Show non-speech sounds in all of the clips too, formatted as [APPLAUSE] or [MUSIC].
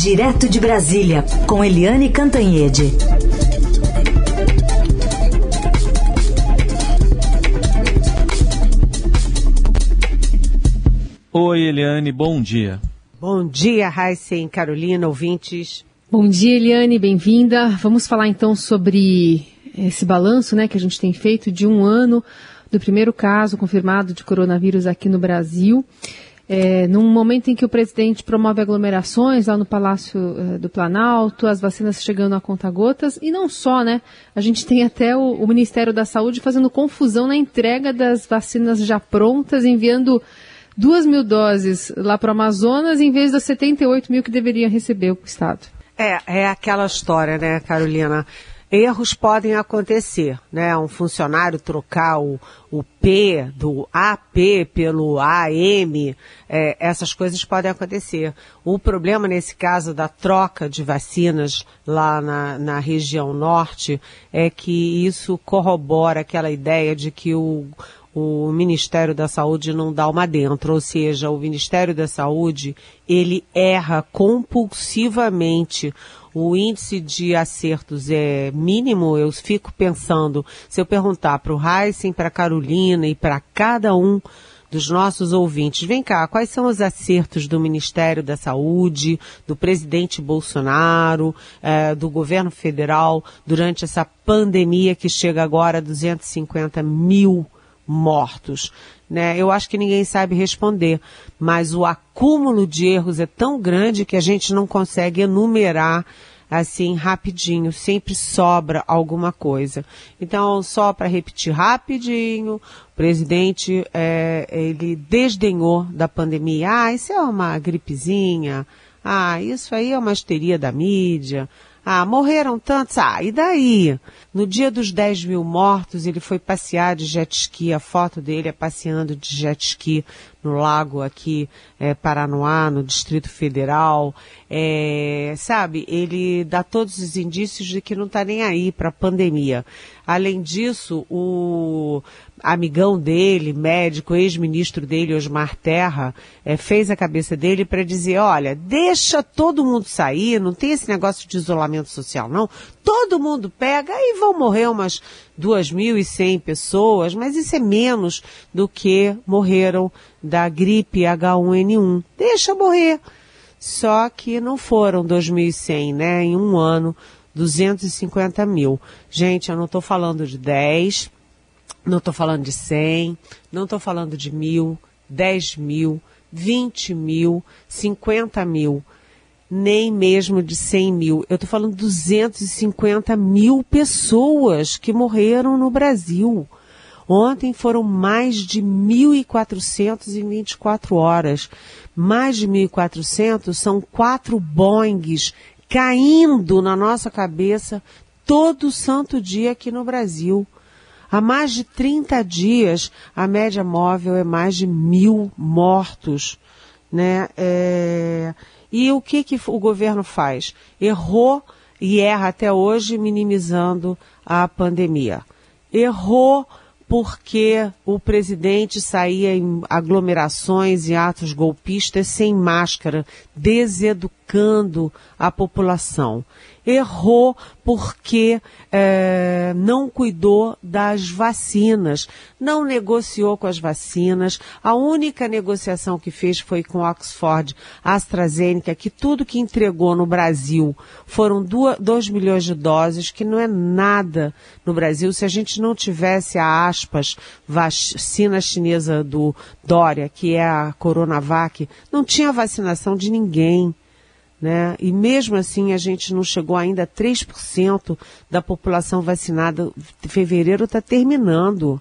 Direto de Brasília, com Eliane Cantanhede. Oi, Eliane, bom dia. Bom dia, Heisen, Carolina, ouvintes. Bom dia, Eliane, bem-vinda. Vamos falar então sobre esse balanço né, que a gente tem feito de um ano do primeiro caso confirmado de coronavírus aqui no Brasil. É, num momento em que o presidente promove aglomerações lá no Palácio é, do Planalto, as vacinas chegando a conta-gotas, e não só, né? A gente tem até o, o Ministério da Saúde fazendo confusão na entrega das vacinas já prontas, enviando duas mil doses lá para o Amazonas em vez das 78 mil que deveria receber o Estado. É, é aquela história, né, Carolina? Erros podem acontecer, né? Um funcionário trocar o, o P do AP pelo AM, é, essas coisas podem acontecer. O problema nesse caso da troca de vacinas lá na, na região norte é que isso corrobora aquela ideia de que o, o Ministério da Saúde não dá uma dentro, ou seja, o Ministério da Saúde, ele erra compulsivamente. O índice de acertos é mínimo, eu fico pensando, se eu perguntar para o Heisen, para a Carolina e para cada um dos nossos ouvintes, vem cá, quais são os acertos do Ministério da Saúde, do presidente Bolsonaro, eh, do governo federal durante essa pandemia que chega agora a 250 mil mortos. Né? Eu acho que ninguém sabe responder, mas o acúmulo de erros é tão grande que a gente não consegue enumerar assim rapidinho, sempre sobra alguma coisa. Então, só para repetir rapidinho, o presidente é, ele desdenhou da pandemia. Ah, isso é uma gripezinha. Ah, isso aí é uma histeria da mídia. Ah, morreram tantos. Ah, e daí? No dia dos 10 mil mortos, ele foi passear de jet ski. A foto dele é passeando de jet ski no lago aqui, é, Paranoá, no Distrito Federal. É, sabe, ele dá todos os indícios de que não está nem aí para a pandemia. Além disso, o amigão dele, médico, ex-ministro dele, Osmar Terra, é, fez a cabeça dele para dizer, olha, deixa todo mundo sair, não tem esse negócio de isolamento social, não. Todo mundo pega e vão morrer umas 2.100 pessoas, mas isso é menos do que morreram da gripe H1N1. Deixa morrer. Só que não foram 2.100, né? Em um ano, 250 mil. Gente, eu não estou falando de 10, não estou falando de 100, não estou falando de mil, 10 mil, 20 mil, 50 mil, nem mesmo de 100 mil. Eu estou falando 250 mil pessoas que morreram no Brasil. Ontem foram mais de 1.400 em 24 horas. Mais de 1.400 são quatro Boeings caindo na nossa cabeça todo santo dia aqui no Brasil. Há mais de 30 dias, a média móvel é mais de mil mortos. Né? É... E o que, que o governo faz? Errou e erra até hoje minimizando a pandemia. Errou porque o presidente saía em aglomerações e atos golpistas sem máscara, deseducando a população errou porque é, não cuidou das vacinas, não negociou com as vacinas. A única negociação que fez foi com Oxford AstraZeneca, que tudo que entregou no Brasil foram 2 milhões de doses, que não é nada no Brasil. Se a gente não tivesse a aspas vacina chinesa do Dória, que é a Coronavac, não tinha vacinação de ninguém né? E mesmo assim a gente não chegou ainda a 3% da população vacinada. Fevereiro está terminando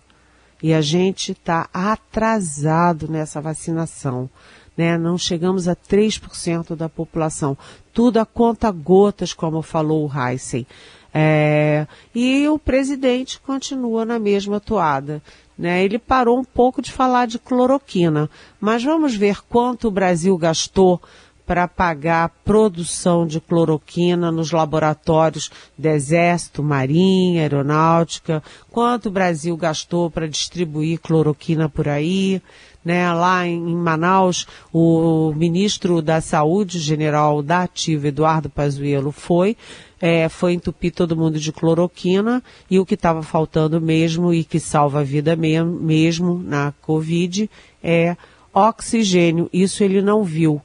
e a gente está atrasado nessa vacinação. Né? Não chegamos a 3% da população. Tudo a conta gotas, como falou o Heisen. É, e o presidente continua na mesma toada. Né? Ele parou um pouco de falar de cloroquina, mas vamos ver quanto o Brasil gastou para pagar a produção de cloroquina nos laboratórios do Exército, Marinha, Aeronáutica, quanto o Brasil gastou para distribuir cloroquina por aí. Né, lá em Manaus, o ministro da Saúde, general da Ativa, Eduardo Pazuello, foi, é, foi entupir todo mundo de cloroquina e o que estava faltando mesmo e que salva a vida mesmo, mesmo na Covid é oxigênio. Isso ele não viu.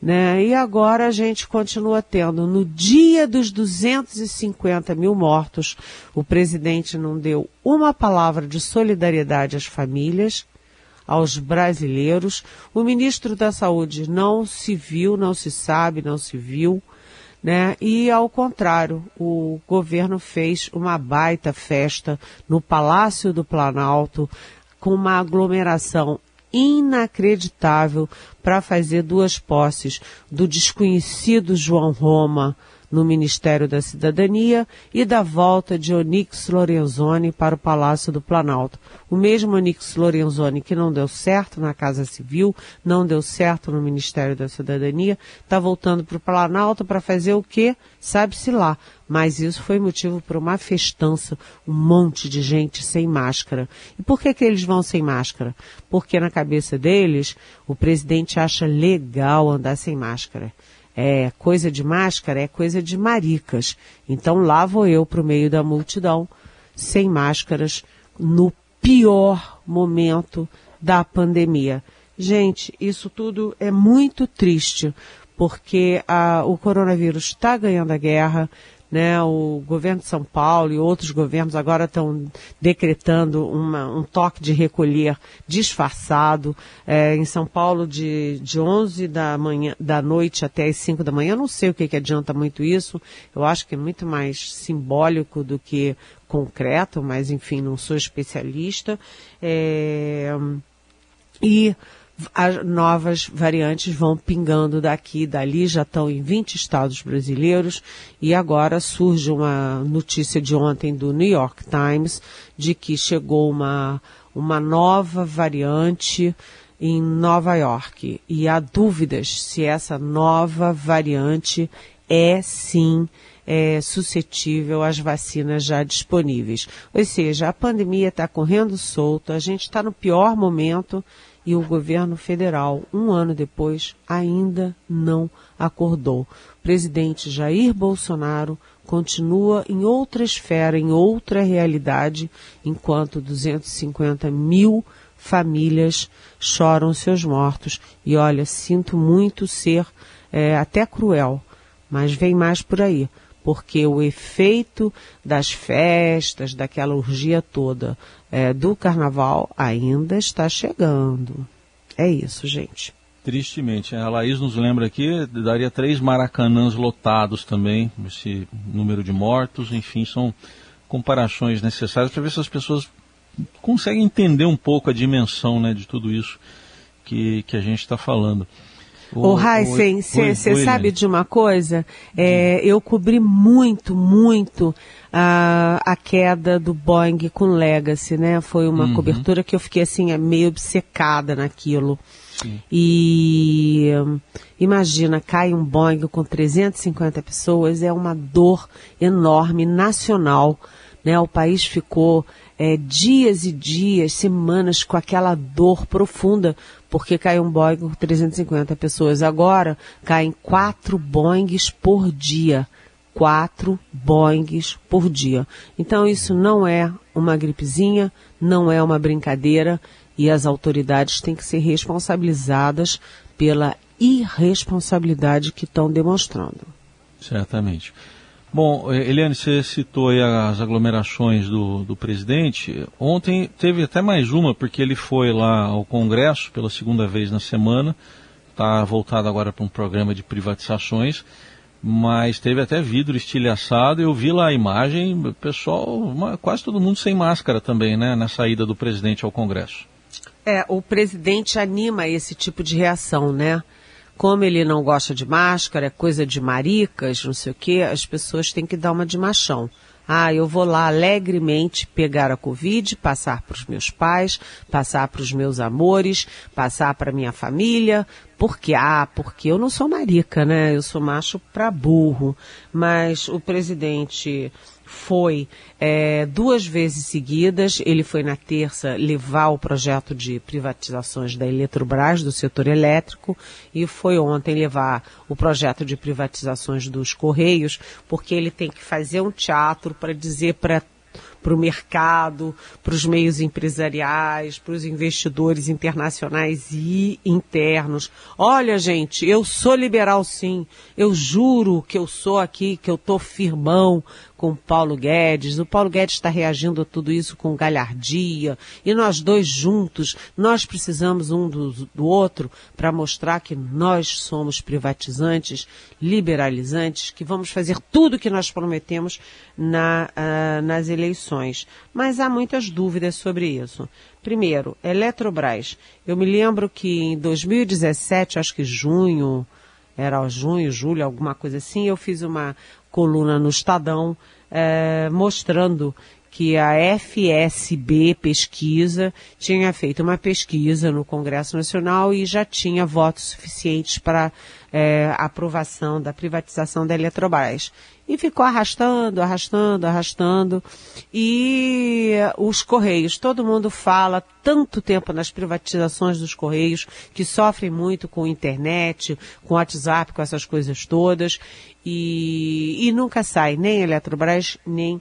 Né? E agora a gente continua tendo. No dia dos 250 mil mortos, o presidente não deu uma palavra de solidariedade às famílias, aos brasileiros. O ministro da Saúde não se viu, não se sabe, não se viu. Né? E ao contrário, o governo fez uma baita festa no Palácio do Planalto, com uma aglomeração inacreditável para fazer duas posses do desconhecido João Roma no Ministério da Cidadania e da volta de Onix Lorenzoni para o Palácio do Planalto. O mesmo Onix Lorenzoni que não deu certo na Casa Civil, não deu certo no Ministério da Cidadania, está voltando para o Planalto para fazer o quê? Sabe-se lá. Mas isso foi motivo para uma festança, um monte de gente sem máscara. E por que, que eles vão sem máscara? Porque na cabeça deles, o presidente acha legal andar sem máscara é coisa de máscara, é coisa de maricas. Então lá vou eu para o meio da multidão, sem máscaras, no pior momento da pandemia. Gente, isso tudo é muito triste, porque a, o coronavírus está ganhando a guerra, né, o governo de São Paulo e outros governos agora estão decretando uma, um toque de recolher disfarçado. É, em São Paulo, de, de 11 da, manhã, da noite até as 5 da manhã. Eu não sei o que, que adianta muito isso. Eu acho que é muito mais simbólico do que concreto, mas enfim, não sou especialista. É, e as novas variantes vão pingando daqui e dali, já estão em 20 estados brasileiros e agora surge uma notícia de ontem do New York Times de que chegou uma, uma nova variante em Nova York e há dúvidas se essa nova variante é sim é, suscetível às vacinas já disponíveis. Ou seja, a pandemia está correndo solto, a gente está no pior momento e o governo federal, um ano depois, ainda não acordou. O presidente Jair Bolsonaro continua em outra esfera, em outra realidade, enquanto 250 mil famílias choram seus mortos. E olha, sinto muito ser é, até cruel, mas vem mais por aí porque o efeito das festas, daquela urgia toda é, do carnaval ainda está chegando. É isso, gente. Tristemente. A Laís nos lembra aqui, daria três maracanãs lotados também, esse número de mortos, enfim, são comparações necessárias para ver se as pessoas conseguem entender um pouco a dimensão né, de tudo isso que, que a gente está falando. O Heisen, você sabe de uma coisa? É, eu cobri muito, muito a, a queda do Boeing com Legacy, né? Foi uma uhum. cobertura que eu fiquei assim, meio obcecada naquilo. Sim. E imagina, cai um Boeing com 350 pessoas, é uma dor enorme, nacional. Né? O país ficou é, dias e dias, semanas com aquela dor profunda, porque caiu um Boeing com 350 pessoas. Agora caem quatro Boeings por dia. Quatro Boeings por dia. Então isso não é uma gripezinha, não é uma brincadeira e as autoridades têm que ser responsabilizadas pela irresponsabilidade que estão demonstrando. Certamente. Bom, eh, Eliane, você citou as aglomerações do, do presidente. Ontem teve até mais uma, porque ele foi lá ao Congresso pela segunda vez na semana. Está voltado agora para um programa de privatizações, mas teve até vidro estilhaçado. Eu vi lá a imagem, pessoal, uma, quase todo mundo sem máscara também, né, na saída do presidente ao Congresso. É, o presidente anima esse tipo de reação, né? Como ele não gosta de máscara, é coisa de maricas, não sei o quê, as pessoas têm que dar uma de machão. Ah, eu vou lá alegremente pegar a Covid, passar para os meus pais, passar para os meus amores, passar para minha família, Porque, ah, porque eu não sou marica, né? Eu sou macho para burro. Mas o presidente foi é, duas vezes seguidas. Ele foi na terça levar o projeto de privatizações da Eletrobras, do setor elétrico, e foi ontem levar o projeto de privatizações dos Correios, porque ele tem que fazer um teatro para dizer para para o mercado, para os meios empresariais, para os investidores internacionais e internos. Olha, gente, eu sou liberal sim. Eu juro que eu sou aqui, que eu tô firmão com Paulo Guedes. O Paulo Guedes está reagindo a tudo isso com galhardia. E nós dois juntos, nós precisamos um do, do outro para mostrar que nós somos privatizantes, liberalizantes, que vamos fazer tudo o que nós prometemos na, uh, nas eleições. Mas há muitas dúvidas sobre isso. Primeiro, Eletrobras. Eu me lembro que em 2017, acho que junho, era junho, julho, alguma coisa assim, eu fiz uma coluna no Estadão é, mostrando que a FSB Pesquisa tinha feito uma pesquisa no Congresso Nacional e já tinha votos suficientes para é, aprovação da privatização da Eletrobras. E ficou arrastando, arrastando, arrastando. E os Correios, todo mundo fala tanto tempo nas privatizações dos Correios, que sofrem muito com internet, com WhatsApp, com essas coisas todas. E, e nunca sai nem Eletrobras, nem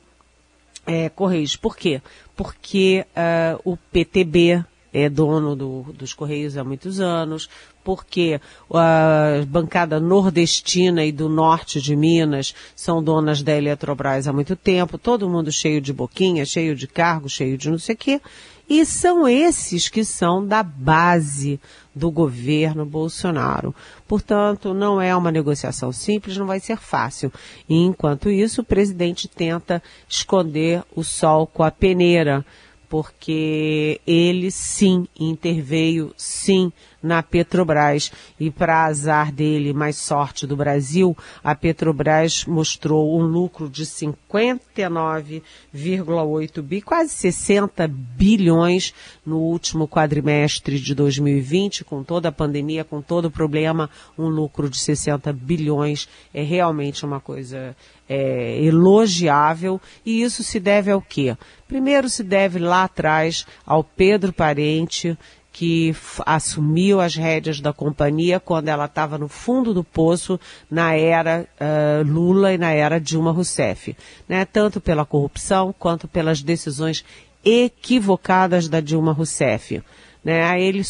é, Correios. Por quê? Porque uh, o PTB é dono do, dos Correios há muitos anos, porque a bancada nordestina e do norte de Minas são donas da Eletrobras há muito tempo, todo mundo cheio de boquinha, cheio de cargo, cheio de não sei o quê. E são esses que são da base do governo Bolsonaro. Portanto, não é uma negociação simples, não vai ser fácil. E enquanto isso, o presidente tenta esconder o sol com a peneira porque ele sim interveio, sim, na Petrobras. E para azar dele, mais sorte do Brasil, a Petrobras mostrou um lucro de 59,8 bi, quase 60 bilhões no último quadrimestre de 2020, com toda a pandemia, com todo o problema, um lucro de 60 bilhões é realmente uma coisa é, elogiável. E isso se deve ao quê? Primeiro se deve lá atrás ao Pedro Parente, que assumiu as rédeas da companhia quando ela estava no fundo do poço na era uh, Lula e na era Dilma Rousseff, né? Tanto pela corrupção quanto pelas decisões equivocadas da Dilma Rousseff. Né? Ele,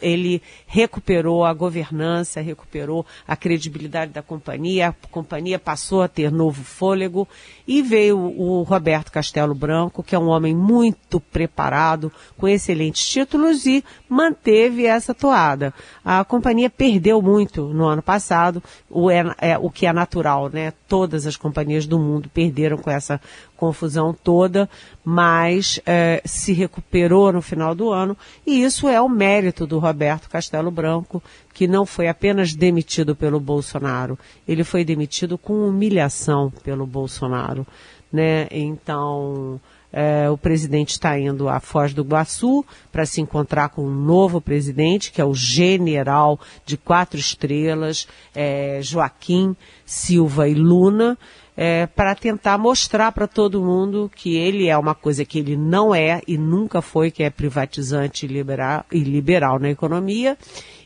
ele recuperou a governança, recuperou a credibilidade da companhia, a companhia passou a ter novo fôlego e veio o Roberto Castelo Branco, que é um homem muito preparado, com excelentes títulos e manteve essa toada. A companhia perdeu muito no ano passado, o, é, é, o que é natural, né? Todas as companhias do mundo perderam com essa confusão toda, mas é, se recuperou no final do ano e isso é o mérito do Roberto Castelo Branco, que não foi apenas demitido pelo Bolsonaro, ele foi demitido com humilhação pelo Bolsonaro, né? Então é, o presidente está indo à Foz do Iguaçu para se encontrar com um novo presidente, que é o general de quatro estrelas, é, Joaquim Silva e Luna é, para tentar mostrar para todo mundo que ele é uma coisa que ele não é e nunca foi, que é privatizante liberal, e liberal na economia,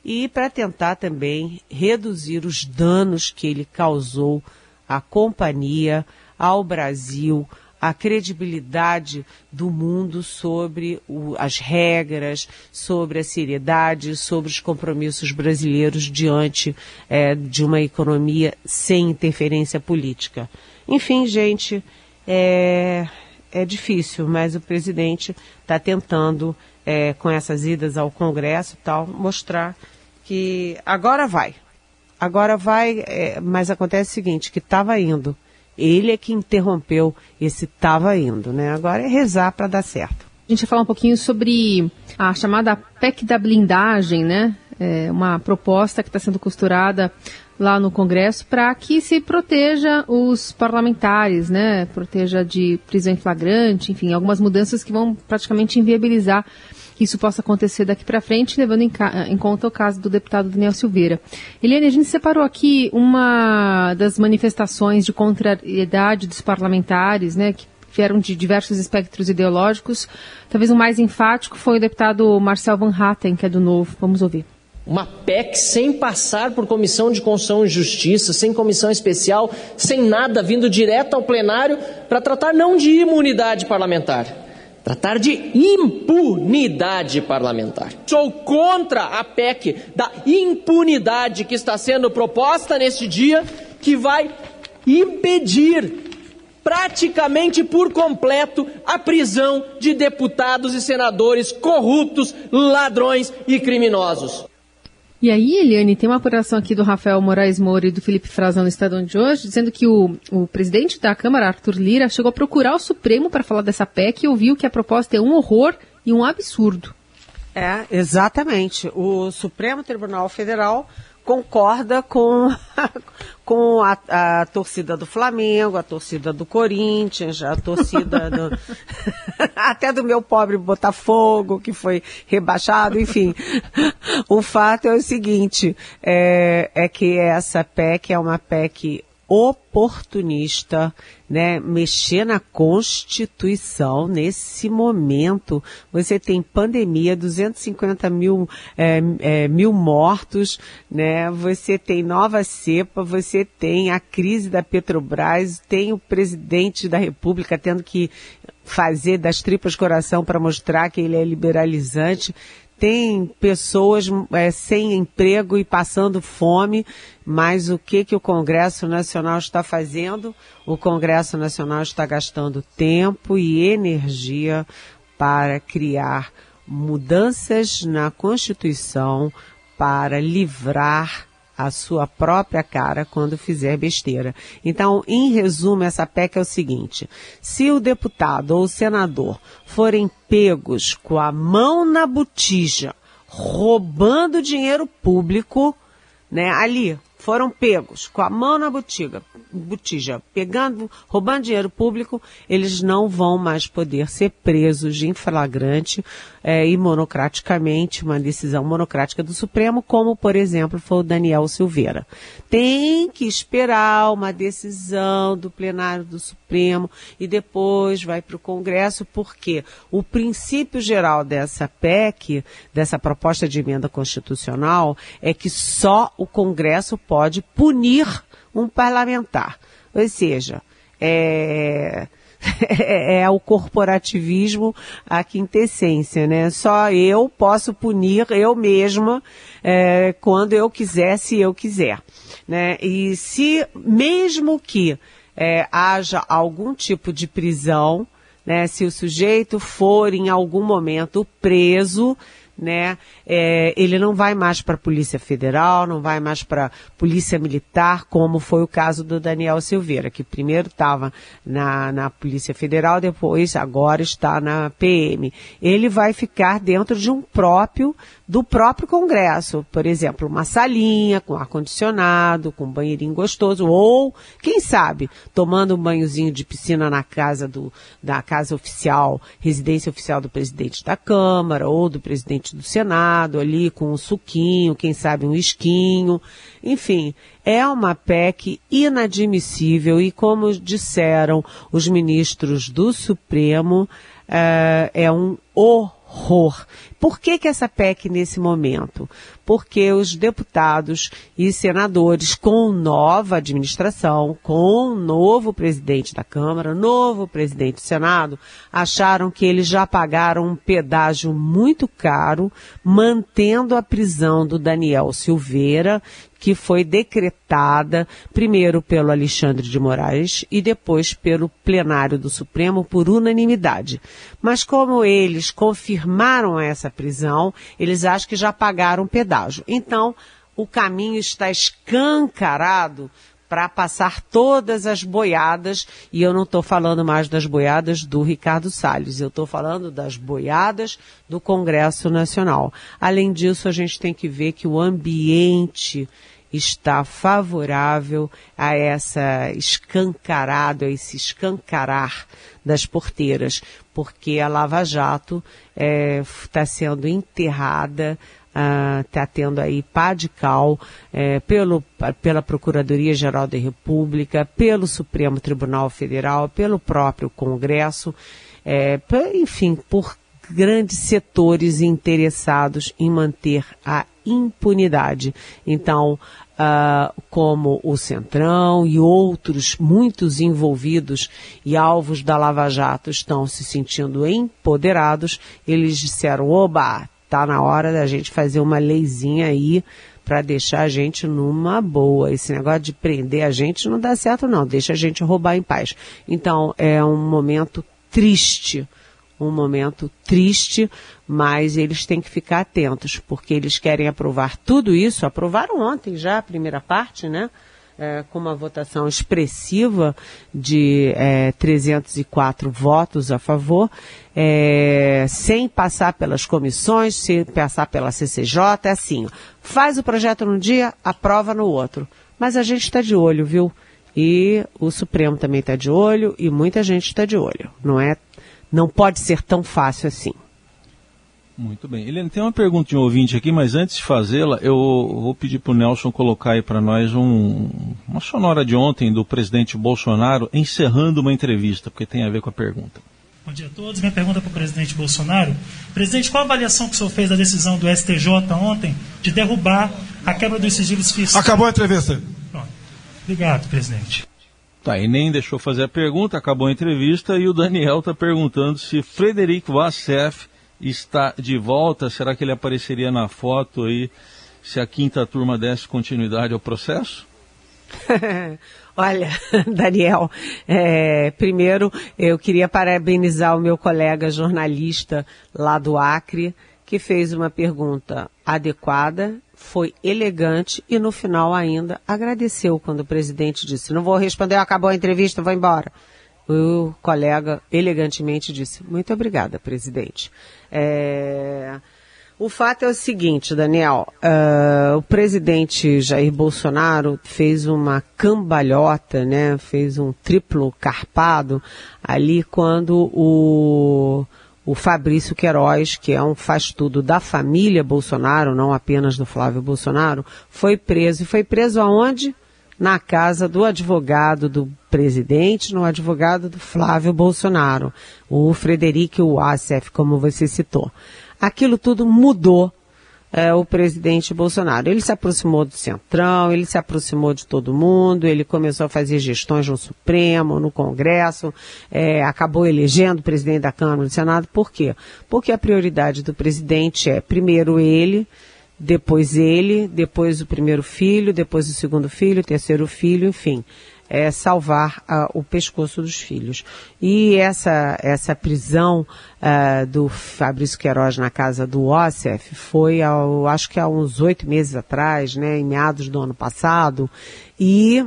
e para tentar também reduzir os danos que ele causou à companhia, ao Brasil, a credibilidade do mundo sobre o, as regras, sobre a seriedade, sobre os compromissos brasileiros diante é, de uma economia sem interferência política. Enfim, gente, é, é difícil, mas o presidente está tentando, é, com essas idas ao Congresso e tal, mostrar que agora vai. Agora vai, é, mas acontece o seguinte, que estava indo ele é que interrompeu esse estava indo, né? Agora é rezar para dar certo. A gente vai falar um pouquinho sobre a chamada PEC da blindagem, né? É uma proposta que está sendo costurada lá no Congresso para que se proteja os parlamentares, né? Proteja de prisão em flagrante, enfim, algumas mudanças que vão praticamente inviabilizar que isso possa acontecer daqui para frente, levando em, em, conta o caso do deputado Daniel Silveira. Eliane, a gente separou aqui uma das manifestações de contrariedade dos parlamentares, né, que vieram de diversos espectros ideológicos. Talvez o mais enfático foi o deputado Marcel Van Hatten, que é do Novo. Vamos ouvir. Uma PEC sem passar por comissão de Constituição e Justiça, sem comissão especial, sem nada, vindo direto ao plenário para tratar não de imunidade parlamentar, tratar de impunidade parlamentar. Sou contra a PEC da impunidade que está sendo proposta neste dia, que vai impedir praticamente por completo a prisão de deputados e senadores corruptos, ladrões e criminosos. E aí, Eliane, tem uma apuração aqui do Rafael Moraes Moura e do Felipe Frazão no Estadão de hoje, dizendo que o, o presidente da Câmara, Arthur Lira, chegou a procurar o Supremo para falar dessa PEC e ouviu que a proposta é um horror e um absurdo. É, exatamente. O Supremo Tribunal Federal concorda com, com a, a, torcida do Flamengo, a torcida do Corinthians, a torcida do, [LAUGHS] até do meu pobre Botafogo, que foi rebaixado, enfim. O fato é o seguinte, é, é que essa PEC é uma PEC oportunista, né, mexer na Constituição nesse momento. Você tem pandemia, 250 mil, é, é, mil mortos, né? Você tem nova cepa, você tem a crise da Petrobras, tem o presidente da República tendo que fazer das tripas coração para mostrar que ele é liberalizante tem pessoas é, sem emprego e passando fome, mas o que, que o Congresso Nacional está fazendo? O Congresso Nacional está gastando tempo e energia para criar mudanças na Constituição para livrar a sua própria cara quando fizer besteira. Então, em resumo, essa PEC é o seguinte: se o deputado ou o senador forem pegos com a mão na botija, roubando dinheiro público, né, ali, foram pegos com a mão na botija, botija, pegando, roubando dinheiro público, eles não vão mais poder ser presos em flagrante é, e monocraticamente, uma decisão monocrática do Supremo, como, por exemplo, foi o Daniel Silveira. Tem que esperar uma decisão do plenário do Supremo e depois vai para o Congresso, porque o princípio geral dessa PEC, dessa proposta de emenda constitucional, é que só o Congresso pode punir um parlamentar. Ou seja, é, [LAUGHS] é, é o corporativismo a quintessência, né? Só eu posso punir eu mesma é, quando eu quiser, se eu quiser, né? E se mesmo que é, haja algum tipo de prisão, né? Se o sujeito for em algum momento preso, né? É, ele não vai mais para a Polícia Federal, não vai mais para a Polícia Militar, como foi o caso do Daniel Silveira, que primeiro estava na, na Polícia Federal, depois agora está na PM. Ele vai ficar dentro de um próprio, do próprio Congresso, por exemplo, uma salinha com ar-condicionado, com um banheirinho gostoso, ou, quem sabe, tomando um banhozinho de piscina na casa do, da casa oficial, residência oficial do presidente da Câmara, ou do presidente do Senado ali com um suquinho, quem sabe um esquinho. Enfim, é uma PEC inadmissível e, como disseram os ministros do Supremo, é, é um horror. Por que, que essa PEC nesse momento? Porque os deputados e senadores com nova administração, com novo presidente da Câmara, novo presidente do Senado, acharam que eles já pagaram um pedágio muito caro, mantendo a prisão do Daniel Silveira, que foi decretada primeiro pelo Alexandre de Moraes e depois pelo plenário do Supremo por unanimidade. Mas como eles confirmaram essa prisão, eles acham que já pagaram pedágio. Então, o caminho está escancarado para passar todas as boiadas, e eu não estou falando mais das boiadas do Ricardo Salles, eu estou falando das boiadas do Congresso Nacional. Além disso, a gente tem que ver que o ambiente está favorável a essa escancarado, a esse escancarar das porteiras, porque a Lava Jato está é, sendo enterrada está ah, uh, tendo aí pá de cal é, pelo, pela Procuradoria-Geral da República, pelo Supremo Tribunal Federal, pelo próprio Congresso, é, enfim, por grandes setores interessados em manter a impunidade. Então, Uh, como o Centrão e outros, muitos envolvidos e alvos da Lava Jato estão se sentindo empoderados, eles disseram, oba, tá na hora da gente fazer uma leizinha aí para deixar a gente numa boa. Esse negócio de prender a gente não dá certo não, deixa a gente roubar em paz. Então, é um momento triste um momento triste, mas eles têm que ficar atentos, porque eles querem aprovar tudo isso. Aprovaram ontem já a primeira parte, né? É, com uma votação expressiva de é, 304 votos a favor, é, sem passar pelas comissões, sem passar pela CCJ, é assim, faz o projeto num dia, aprova no outro. Mas a gente está de olho, viu? E o Supremo também está de olho e muita gente está de olho. Não é não pode ser tão fácil assim. Muito bem. Helena, tem uma pergunta de um ouvinte aqui, mas antes de fazê-la, eu vou pedir para o Nelson colocar aí para nós um, uma sonora de ontem do presidente Bolsonaro encerrando uma entrevista, porque tem a ver com a pergunta. Bom dia a todos. Minha pergunta para o presidente Bolsonaro. Presidente, qual a avaliação que o senhor fez da decisão do STJ ontem de derrubar a quebra dos sigilos fiscais? Acabou a entrevista. Pronto. Obrigado, presidente. Tá, e nem deixou fazer a pergunta, acabou a entrevista e o Daniel está perguntando se Frederico Vassef está de volta. Será que ele apareceria na foto aí se a quinta turma desse continuidade ao processo? [LAUGHS] Olha, [LAUGHS] Daniel, é, primeiro eu queria parabenizar o meu colega jornalista lá do Acre, que fez uma pergunta adequada, foi elegante e no final ainda agradeceu quando o presidente disse: Não vou responder, acabou a entrevista, vou embora. O colega elegantemente disse: Muito obrigada, presidente. É... O fato é o seguinte, Daniel: uh, o presidente Jair Bolsonaro fez uma cambalhota, né? Fez um triplo carpado ali quando o o Fabrício Queiroz, que é um faz-tudo da família Bolsonaro, não apenas do Flávio Bolsonaro, foi preso. E foi preso aonde? Na casa do advogado do presidente, no advogado do Flávio Bolsonaro, o Frederico Wassef, como você citou. Aquilo tudo mudou é, o presidente Bolsonaro. Ele se aproximou do Centrão, ele se aproximou de todo mundo, ele começou a fazer gestões no Supremo, no Congresso, é, acabou elegendo o presidente da Câmara do Senado. Por quê? Porque a prioridade do presidente é, primeiro ele, depois ele, depois o primeiro filho, depois o segundo filho, terceiro filho, enfim é, salvar uh, o pescoço dos filhos. E essa, essa prisão uh, do Fabrício Queiroz na casa do Ossef foi, ao, acho que há uns oito meses atrás, né, em meados do ano passado, e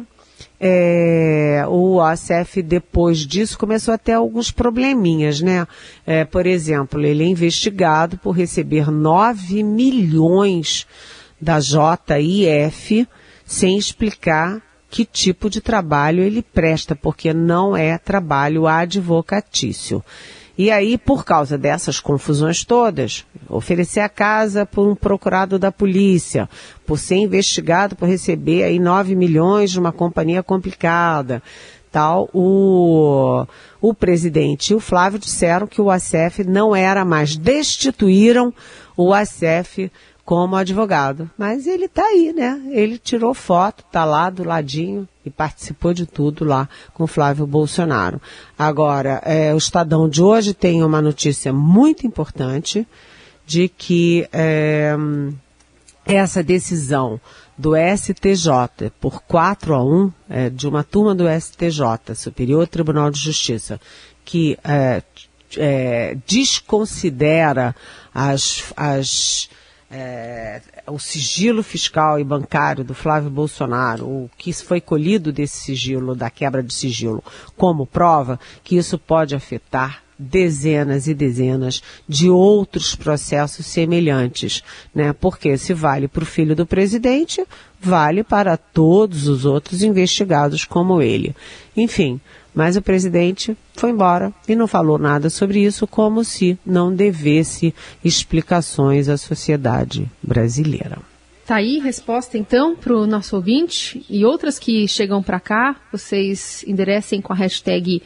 é, o OCF, depois disso, começou a ter alguns probleminhas, né? É, por exemplo, ele é investigado por receber 9 milhões da JIF sem explicar que tipo de trabalho ele presta, porque não é trabalho advocatício. E aí, por causa dessas confusões todas, oferecer a casa por um procurado da polícia, por ser investigado por receber aí 9 milhões de uma companhia complicada, tal, o, o presidente e o Flávio disseram que o ACF não era mais, destituíram o ACF como advogado. Mas ele está aí, né? Ele tirou foto, está lá do ladinho e participou de tudo lá com Flávio Bolsonaro. Agora, é, o Estadão de hoje tem uma notícia muito importante de que é, essa decisão do STJ por 4 a 1, é, de uma turma do STJ, Superior Tribunal de Justiça, que é, é, desconsidera as, as é, o sigilo fiscal e bancário do Flávio Bolsonaro, o que foi colhido desse sigilo, da quebra de sigilo, como prova, que isso pode afetar dezenas e dezenas de outros processos semelhantes, né? Porque se vale para o filho do presidente, vale para todos os outros investigados como ele. Enfim, mas o presidente foi embora e não falou nada sobre isso, como se não devesse explicações à sociedade brasileira. Tá aí resposta então para o nosso ouvinte e outras que chegam para cá, vocês enderecem com a hashtag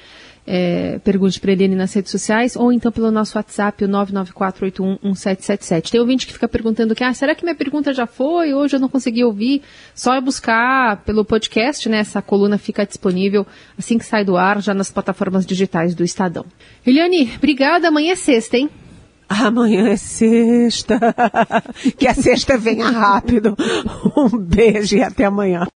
é, pergunte para Eliane nas redes sociais ou então pelo nosso WhatsApp, o 994811777. Tem ouvinte que fica perguntando que, ah, será que minha pergunta já foi? Hoje eu não consegui ouvir. Só é buscar pelo podcast, né? Essa coluna fica disponível assim que sai do ar, já nas plataformas digitais do Estadão. Eliane, obrigada. Amanhã é sexta, hein? Amanhã é sexta. [LAUGHS] que a sexta venha rápido. Um beijo e até amanhã.